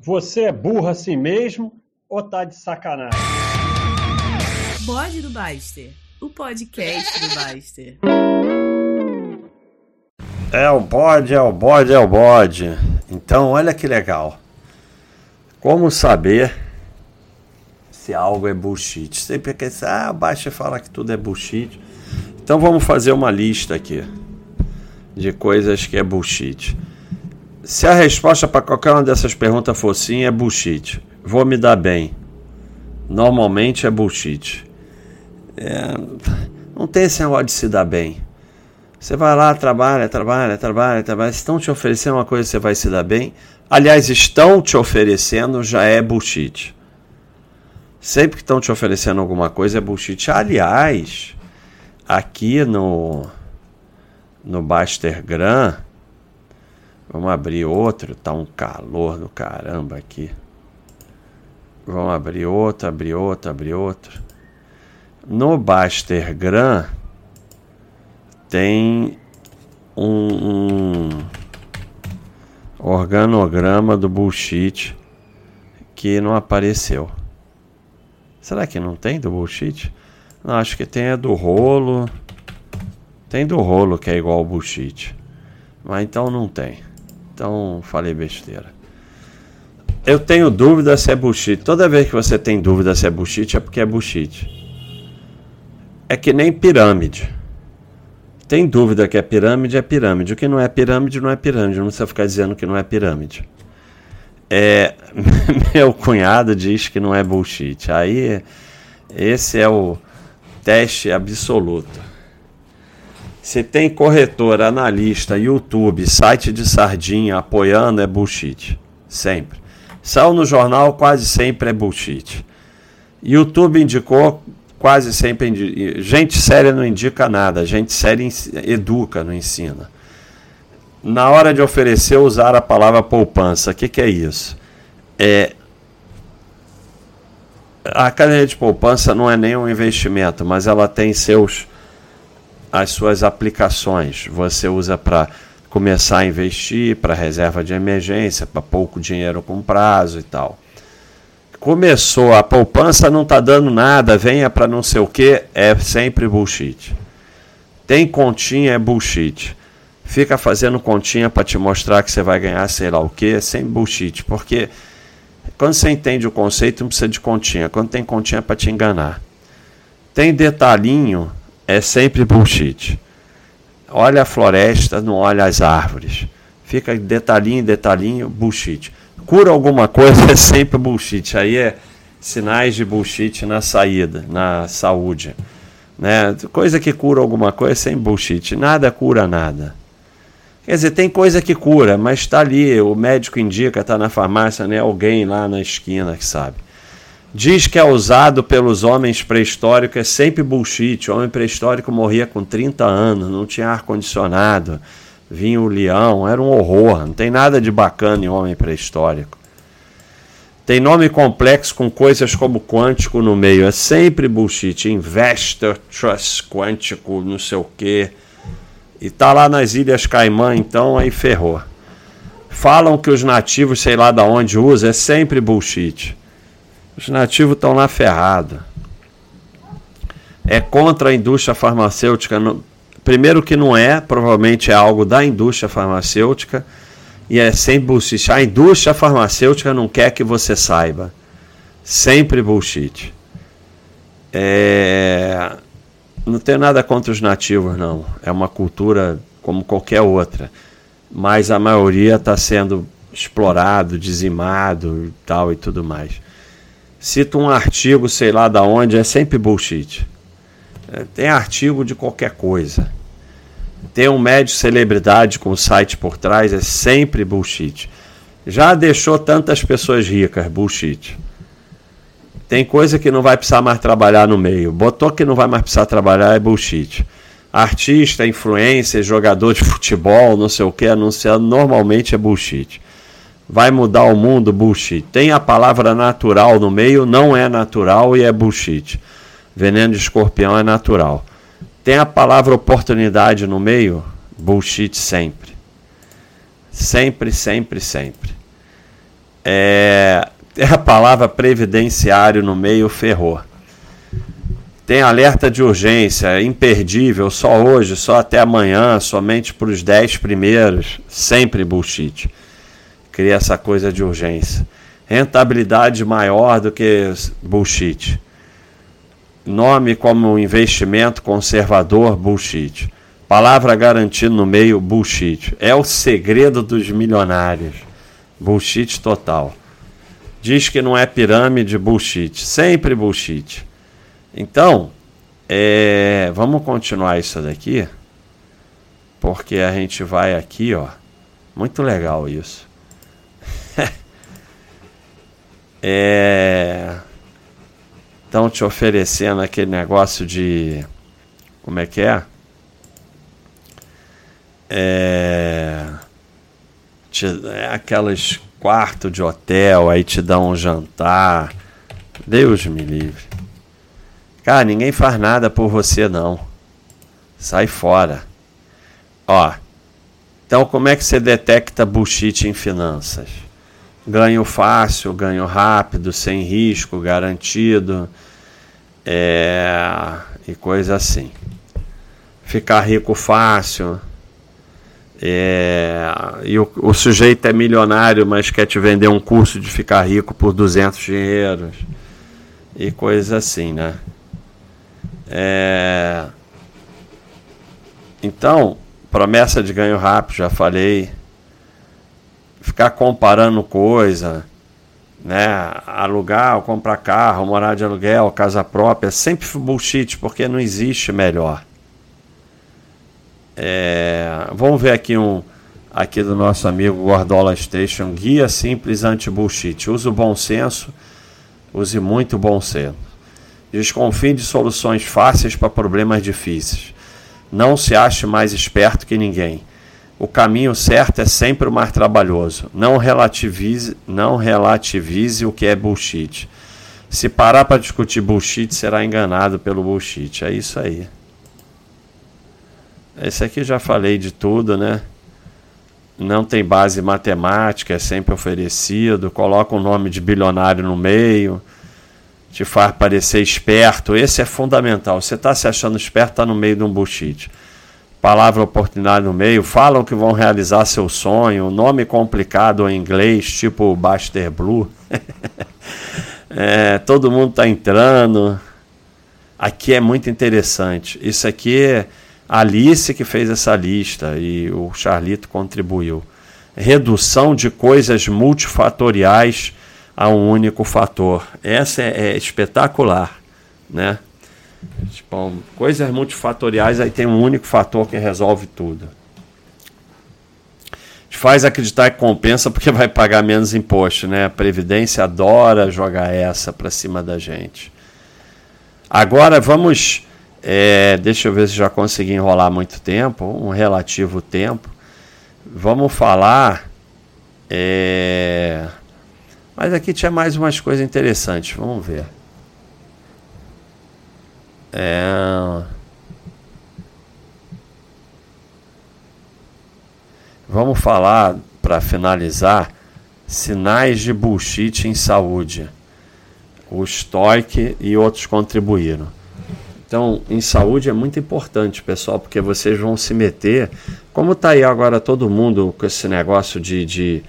Você é burro assim mesmo ou tá de sacanagem? Bode do Baster, o podcast do Baster. É o bode, é o bode, é o bode. Então, olha que legal. Como saber se algo é bullshit? Sempre dizer, ah, baixa fala que tudo é bullshit. Então vamos fazer uma lista aqui de coisas que é bullshit. Se a resposta para qualquer uma dessas perguntas for sim, é bullshit. Vou me dar bem. Normalmente é bullshit. É, não tem esse negócio de se dar bem. Você vai lá, trabalha, trabalha, trabalha, trabalha. Estão te oferecendo uma coisa, você vai se dar bem. Aliás, estão te oferecendo já é bullshit. Sempre que estão te oferecendo alguma coisa é bullshit. Aliás, aqui no no Baster Gran, vamos abrir outro, tá um calor do caramba aqui. Vamos abrir outro, abrir outro, abrir outro. No Baster Gran tem um, um organograma do bullshit que não apareceu. Será que não tem do bullshit? Não, acho que tem a do rolo. Tem do rolo que é igual ao bullshit. Mas então não tem. Então falei besteira. Eu tenho dúvida se é bullshit. Toda vez que você tem dúvida se é bullshit é porque é bullshit. É que nem pirâmide. Tem dúvida que é pirâmide, é pirâmide. O que não é pirâmide, não é pirâmide. Não precisa ficar dizendo que não é pirâmide. É, meu cunhado diz que não é bullshit. Aí, esse é o teste absoluto. Se tem corretor, analista, YouTube, site de sardinha apoiando, é bullshit. Sempre. Saiu no jornal, quase sempre é bullshit. YouTube indicou, quase sempre. Indica. Gente séria não indica nada. Gente séria educa, não ensina na hora de oferecer, usar a palavra poupança. O que, que é isso? É, a cadeia de poupança não é nem um investimento, mas ela tem seus as suas aplicações. Você usa para começar a investir, para reserva de emergência, para pouco dinheiro com prazo e tal. Começou a poupança, não está dando nada, venha para não sei o que, é sempre bullshit. Tem continha, é bullshit fica fazendo continha para te mostrar que você vai ganhar sei lá o que, sem bullshit, porque quando você entende o conceito não precisa de continha, quando tem continha é para te enganar. Tem detalhinho, é sempre bullshit. Olha a floresta, não olha as árvores. Fica detalhinho, detalhinho, bullshit. Cura alguma coisa é sempre bullshit. Aí é sinais de bullshit na saída, na saúde. Né? Coisa que cura alguma coisa é sem bullshit. Nada cura nada. Quer dizer, tem coisa que cura, mas está ali, o médico indica, está na farmácia, né? alguém lá na esquina que sabe. Diz que é usado pelos homens pré-históricos, é sempre bullshit. O homem pré-histórico morria com 30 anos, não tinha ar-condicionado, vinha o leão, era um horror. Não tem nada de bacana em homem pré-histórico. Tem nome complexo com coisas como quântico no meio, é sempre bullshit. Investor, trust, quântico, não sei o quê. E tá lá nas Ilhas Caimã, então aí ferrou. Falam que os nativos, sei lá da onde usa, é sempre bullshit. Os nativos estão lá ferrados. É contra a indústria farmacêutica. Primeiro que não é, provavelmente é algo da indústria farmacêutica. E é sempre bullshit. A indústria farmacêutica não quer que você saiba. Sempre bullshit. É não tenho nada contra os nativos, não. É uma cultura como qualquer outra. Mas a maioria está sendo explorado, dizimado tal e tudo mais. Cito um artigo, sei lá da onde, é sempre bullshit. É, tem artigo de qualquer coisa. Tem um médico celebridade com site por trás, é sempre bullshit. Já deixou tantas pessoas ricas, bullshit. Tem coisa que não vai precisar mais trabalhar no meio. Botou que não vai mais precisar trabalhar é bullshit. Artista, influencer, jogador de futebol, não sei o que, anunciando, normalmente é bullshit. Vai mudar o mundo, bullshit. Tem a palavra natural no meio, não é natural e é bullshit. Veneno de escorpião é natural. Tem a palavra oportunidade no meio, bullshit sempre. Sempre, sempre, sempre. É, a palavra previdenciário no meio ferrou. Tem alerta de urgência, imperdível, só hoje, só até amanhã, somente para os 10 primeiros, sempre bullshit. Cria essa coisa de urgência. Rentabilidade maior do que bullshit. Nome como investimento conservador, bullshit. Palavra garantida no meio, bullshit. É o segredo dos milionários. Bullshit total. Diz que não é pirâmide, bullshit. Sempre bullshit. Então, é, vamos continuar isso daqui. Porque a gente vai aqui, ó. Muito legal isso. É, estão te oferecendo aquele negócio de. Como é que é? é, é aquelas quarto de hotel, aí te dá um jantar. Deus me livre. Cara, ninguém faz nada por você não. Sai fora. Ó. Então como é que você detecta bullshit em finanças? Ganho fácil, ganho rápido, sem risco, garantido. É, e coisa assim. Ficar rico fácil, é, e o, o, sujeito é milionário, mas quer te vender um curso de ficar rico por 200 dinheiros e coisas assim, né? É, então, promessa de ganho rápido, já falei. Ficar comparando coisa, né? Alugar ou comprar carro, morar de aluguel, casa própria, sempre bullshit, porque não existe melhor. É, vamos ver aqui um aqui do nosso amigo Gordola Station, guia simples anti-bullshit. Use o bom senso, use muito bom senso. Desconfie de soluções fáceis para problemas difíceis. Não se ache mais esperto que ninguém. O caminho certo é sempre o mais trabalhoso. Não relativize, não relativize o que é bullshit. Se parar para discutir bullshit, será enganado pelo bullshit. É isso aí. Esse aqui já falei de tudo, né? Não tem base matemática, é sempre oferecido. Coloca o um nome de bilionário no meio, te faz parecer esperto. Esse é fundamental. Você está se achando esperto, está no meio de um bullshit. Palavra oportunidade no meio, falam que vão realizar seu sonho, nome complicado em inglês, tipo Baster Blue. é, todo mundo está entrando. Aqui é muito interessante. Isso aqui é Alice que fez essa lista e o Charlito contribuiu. Redução de coisas multifatoriais a um único fator. Essa é, é espetacular, né? Tipo, coisas multifatoriais aí tem um único fator que resolve tudo. Te faz acreditar que compensa porque vai pagar menos imposto, né? A previdência adora jogar essa para cima da gente. Agora vamos é, deixa eu ver se já consegui enrolar muito tempo, um relativo tempo. Vamos falar. É... Mas aqui tinha mais umas coisas interessantes, vamos ver. É... Vamos falar, para finalizar, sinais de bullshit em saúde. O Stoic e outros contribuíram. Então, em saúde é muito importante, pessoal, porque vocês vão se meter. Como está aí agora todo mundo com esse negócio de, de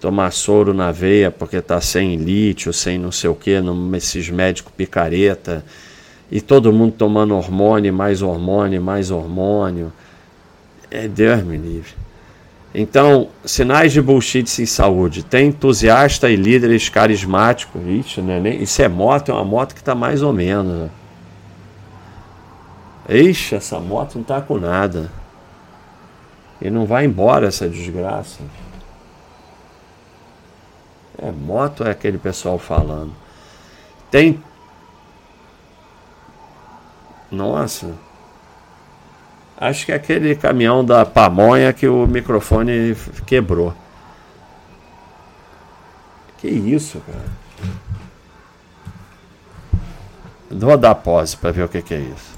tomar soro na veia porque está sem lítio, sem não sei o que, esses médicos picareta, e todo mundo tomando hormônio, mais hormônio, mais hormônio. É Deus me livre. Então, sinais de bullshit em saúde. Tem entusiasta e líderes carismáticos. Ixi, né? Isso é moto, é uma moto que está mais ou menos. Né? Eixe, essa moto não tá com nada. E não vai embora essa desgraça. É moto é aquele pessoal falando. Tem. Nossa. Acho que é aquele caminhão da pamonha que o microfone quebrou. Que isso, cara. Vou dar pause para ver o que, que é isso.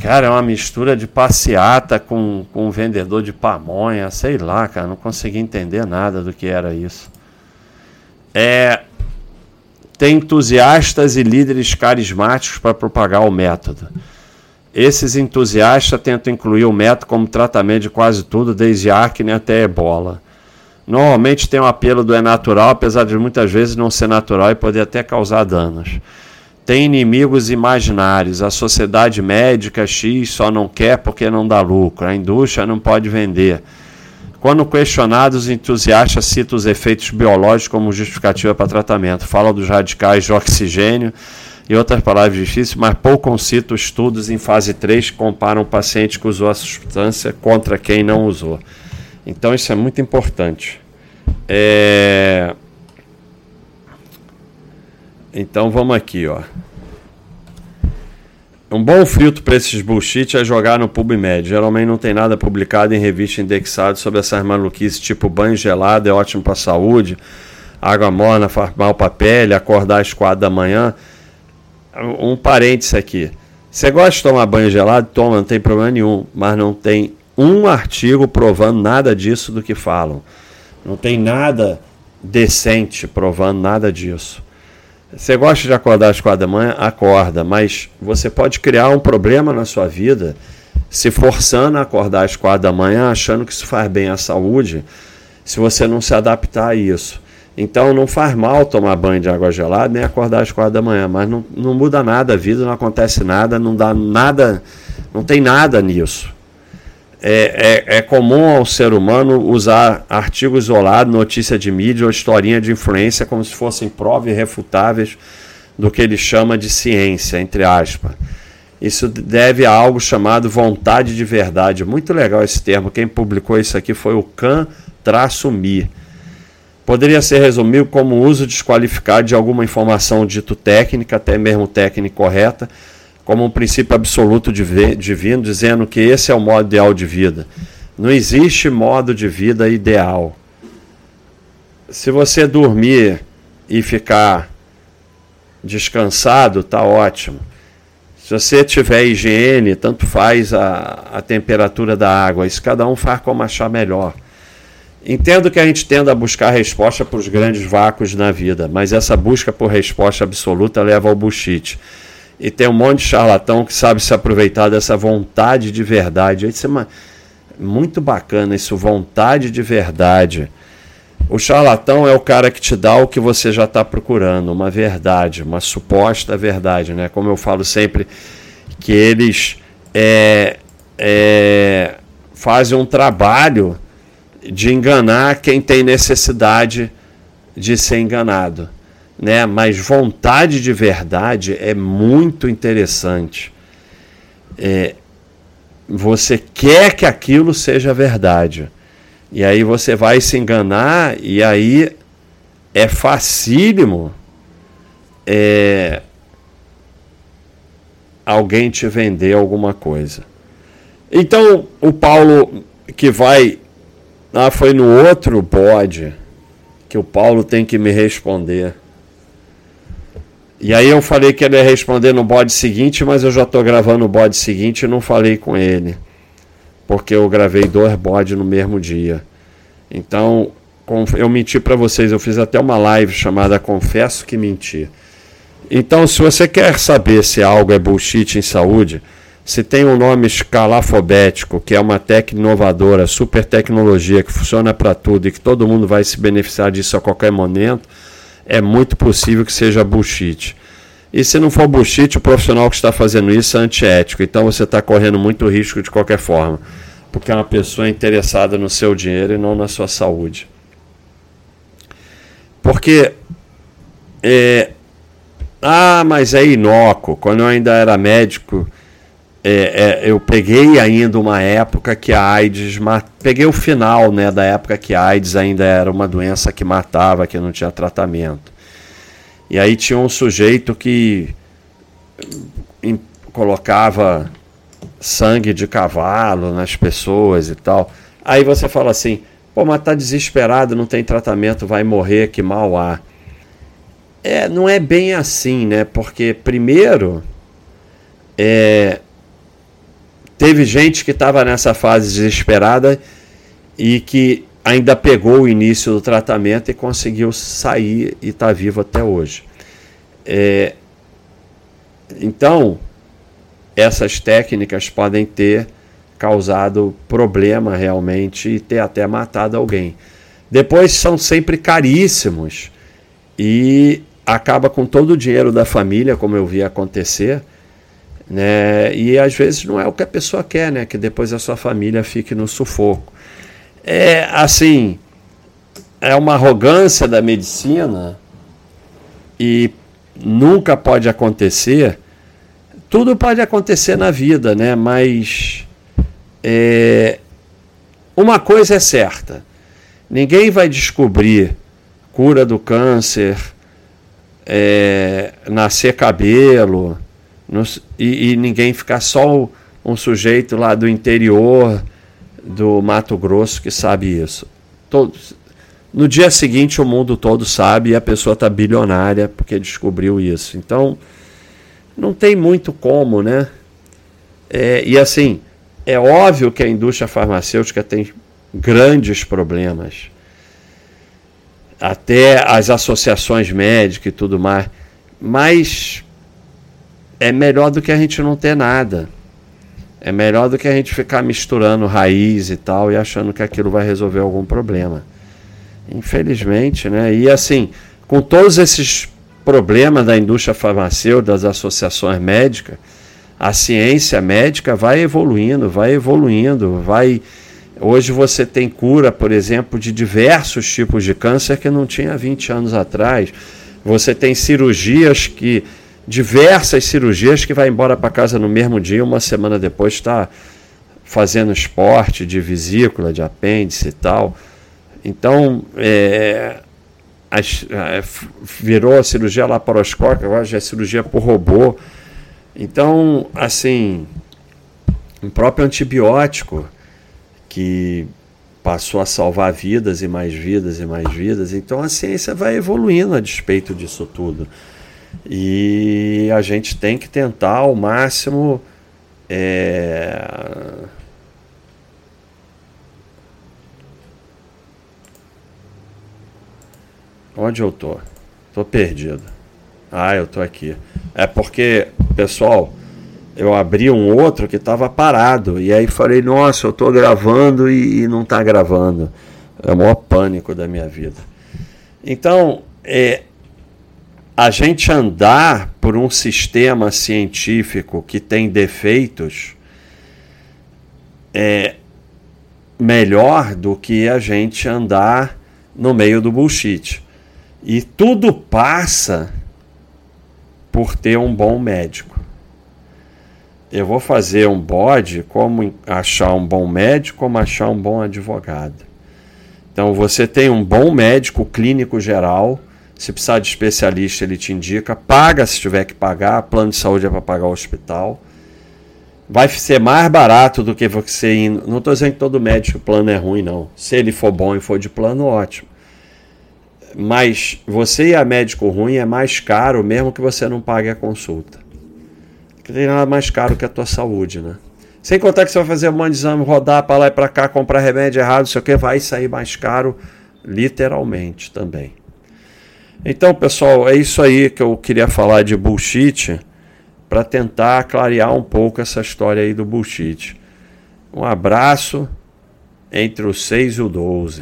Cara, é uma mistura de passeata com, com um vendedor de pamonha, sei lá, cara, não consegui entender nada do que era isso. É, tem entusiastas e líderes carismáticos para propagar o método. Esses entusiastas tentam incluir o método como tratamento de quase tudo, desde acne até ebola. Normalmente tem o um apelo do é natural, apesar de muitas vezes não ser natural e poder até causar danos. Tem inimigos imaginários. A sociedade médica X só não quer porque não dá lucro. A indústria não pode vender. Quando questionados, os entusiastas citam os efeitos biológicos como justificativa para tratamento. Falam dos radicais de oxigênio e outras palavras difíceis, mas pouco citam estudos em fase 3 que comparam o paciente que usou a substância contra quem não usou. Então isso é muito importante. É... Então vamos aqui, ó. Um bom filtro para esses bullshit é jogar no PubMed. Geralmente não tem nada publicado em revista indexada sobre essas maluquices, tipo banho gelado é ótimo para saúde, água morna faz mal para pele, acordar às quatro da manhã. Um parênteses aqui. Você gosta de tomar banho gelado? Toma, não tem problema nenhum. Mas não tem um artigo provando nada disso do que falam. Não tem nada decente provando nada disso. Você gosta de acordar às quatro da manhã? Acorda, mas você pode criar um problema na sua vida se forçando a acordar às quatro da manhã, achando que isso faz bem à saúde, se você não se adaptar a isso. Então não faz mal tomar banho de água gelada nem acordar às quatro da manhã, mas não, não muda nada a vida, não acontece nada, não dá nada, não tem nada nisso é, é, é, comum ao ser humano usar artigo isolado, notícia de mídia ou historinha de influência como se fossem provas irrefutáveis do que ele chama de ciência, entre aspas. Isso deve a algo chamado vontade de verdade. Muito legal esse termo. Quem publicou isso aqui foi o Can-Mi. Poderia ser resumido como uso desqualificado de alguma informação dito técnica, até mesmo técnica correta, como um princípio absoluto divino, dizendo que esse é o modo ideal de vida. Não existe modo de vida ideal. Se você dormir e ficar descansado, tá ótimo. Se você tiver higiene, tanto faz a, a temperatura da água. Isso cada um faz como achar melhor. Entendo que a gente tenda a buscar resposta para os grandes vácuos na vida, mas essa busca por resposta absoluta leva ao bullshit. E tem um monte de charlatão que sabe se aproveitar dessa vontade de verdade. Isso é uma, muito bacana, isso, vontade de verdade. O charlatão é o cara que te dá o que você já está procurando, uma verdade, uma suposta verdade, né? Como eu falo sempre, que eles é, é, fazem um trabalho de enganar quem tem necessidade de ser enganado né? Mas vontade de verdade é muito interessante. É, você quer que aquilo seja verdade. E aí você vai se enganar e aí é facílimo é, alguém te vender alguma coisa. Então o Paulo que vai ah, foi no outro bode que o Paulo tem que me responder. E aí eu falei que ele ia responder no bode seguinte, mas eu já estou gravando o bode seguinte e não falei com ele. Porque eu gravei dois bodes no mesmo dia. Então, eu menti para vocês, eu fiz até uma live chamada Confesso que Menti. Então, se você quer saber se algo é bullshit em saúde, se tem um nome escalafobético, que é uma técnica inovadora, super tecnologia, que funciona para tudo e que todo mundo vai se beneficiar disso a qualquer momento, é muito possível que seja bullshit. E se não for bullshit, o profissional que está fazendo isso é antiético. Então você está correndo muito risco de qualquer forma. Porque é uma pessoa interessada no seu dinheiro e não na sua saúde. Porque. É, ah, mas é inócuo. Quando eu ainda era médico, é, é, eu peguei ainda uma época que a AIDS. Peguei o final né, da época que a AIDS ainda era uma doença que matava, que não tinha tratamento. E aí tinha um sujeito que em, colocava sangue de cavalo nas pessoas e tal. Aí você fala assim: pô, mas tá desesperado, não tem tratamento, vai morrer, que mal há. É, não é bem assim, né? Porque, primeiro, é, teve gente que estava nessa fase desesperada e que ainda pegou o início do tratamento e conseguiu sair e está vivo até hoje. É, então, essas técnicas podem ter causado problema realmente e ter até matado alguém. Depois são sempre caríssimos e acaba com todo o dinheiro da família, como eu vi acontecer. Né? E às vezes não é o que a pessoa quer, né? Que depois a sua família fique no sufoco. É assim, é uma arrogância da medicina e nunca pode acontecer. Tudo pode acontecer na vida, né? Mas é, uma coisa é certa: ninguém vai descobrir cura do câncer, é, nascer cabelo, no, e, e, ninguém ficar só um sujeito lá do interior do Mato Grosso que sabe isso. Todos, no dia seguinte o mundo todo sabe e a pessoa está bilionária porque descobriu isso. Então não tem muito como, né? É, e assim, é óbvio que a indústria farmacêutica tem grandes problemas. Até as associações médicas e tudo mais. Mas é melhor do que a gente não ter nada. É melhor do que a gente ficar misturando raiz e tal e achando que aquilo vai resolver algum problema. Infelizmente, né? E assim, com todos esses problemas da indústria farmacêutica, das associações médicas, a ciência médica vai evoluindo, vai evoluindo, vai. Hoje você tem cura, por exemplo, de diversos tipos de câncer que não tinha 20 anos atrás. Você tem cirurgias que diversas cirurgias que vai embora para casa no mesmo dia, uma semana depois está fazendo esporte de vesícula, de apêndice e tal. Então, é, é, virou a cirurgia laparoscópica, agora já é cirurgia por robô. Então, assim, um próprio antibiótico que passou a salvar vidas e mais vidas e mais vidas. Então a ciência vai evoluindo a despeito disso tudo. E a gente tem que tentar ao máximo. É... Onde eu tô? Tô perdido. Ah, eu tô aqui. É porque, pessoal, eu abri um outro que estava parado. E aí falei, nossa, eu tô gravando e, e não tá gravando. É o maior pânico da minha vida. Então, é, a gente andar por um sistema científico que tem defeitos é melhor do que a gente andar no meio do bullshit. E tudo passa por ter um bom médico. Eu vou fazer um bode como achar um bom médico, como achar um bom advogado. Então você tem um bom médico clínico geral se precisar de especialista, ele te indica. Paga se tiver que pagar. Plano de saúde é para pagar o hospital. Vai ser mais barato do que você indo. Não estou dizendo que todo médico plano é ruim, não. Se ele for bom e for de plano, ótimo. Mas você ir a médico ruim é mais caro, mesmo que você não pague a consulta. Porque tem nada mais caro que a tua saúde, né? Sem contar que você vai fazer um monte de exame, rodar para lá e para cá, comprar remédio errado, não sei o que, vai sair mais caro, literalmente também. Então, pessoal, é isso aí que eu queria falar de bullshit para tentar clarear um pouco essa história aí do bullshit. Um abraço entre o 6 e o 12.